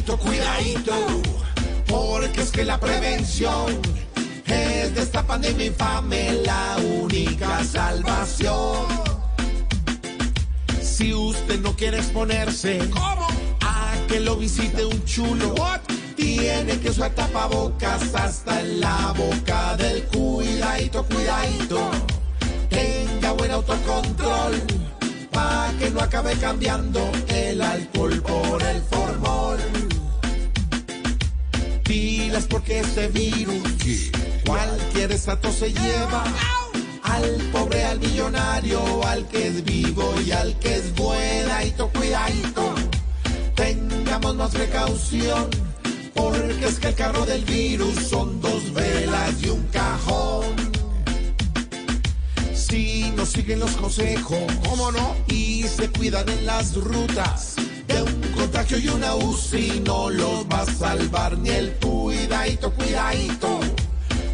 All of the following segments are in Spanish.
Cuidadito, cuidadito. Porque es que la prevención es de esta pandemia infame la única salvación. Si usted no quiere exponerse a que lo visite un chulo, tiene que usar tapabocas hasta en la boca del cuidadito, cuidadito. Tenga buen autocontrol para que no acabe cambiando el alcohol por el Pilas porque este virus cualquier estatus se lleva al pobre, al millonario, al que es vivo y al que es buenadito, cuidadito. Tengamos más precaución, porque es que el carro del virus son dos velas y un cajón. Si no siguen los consejos, ¿cómo no? Y se cuidan en las rutas contagio y una UCI, no los va a salvar ni el cuidadito, cuidadito.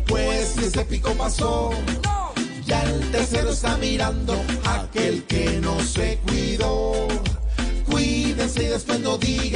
Pues si ese pico pasó, ya el tercero está mirando aquel que no se cuidó. Cuídense y después no digan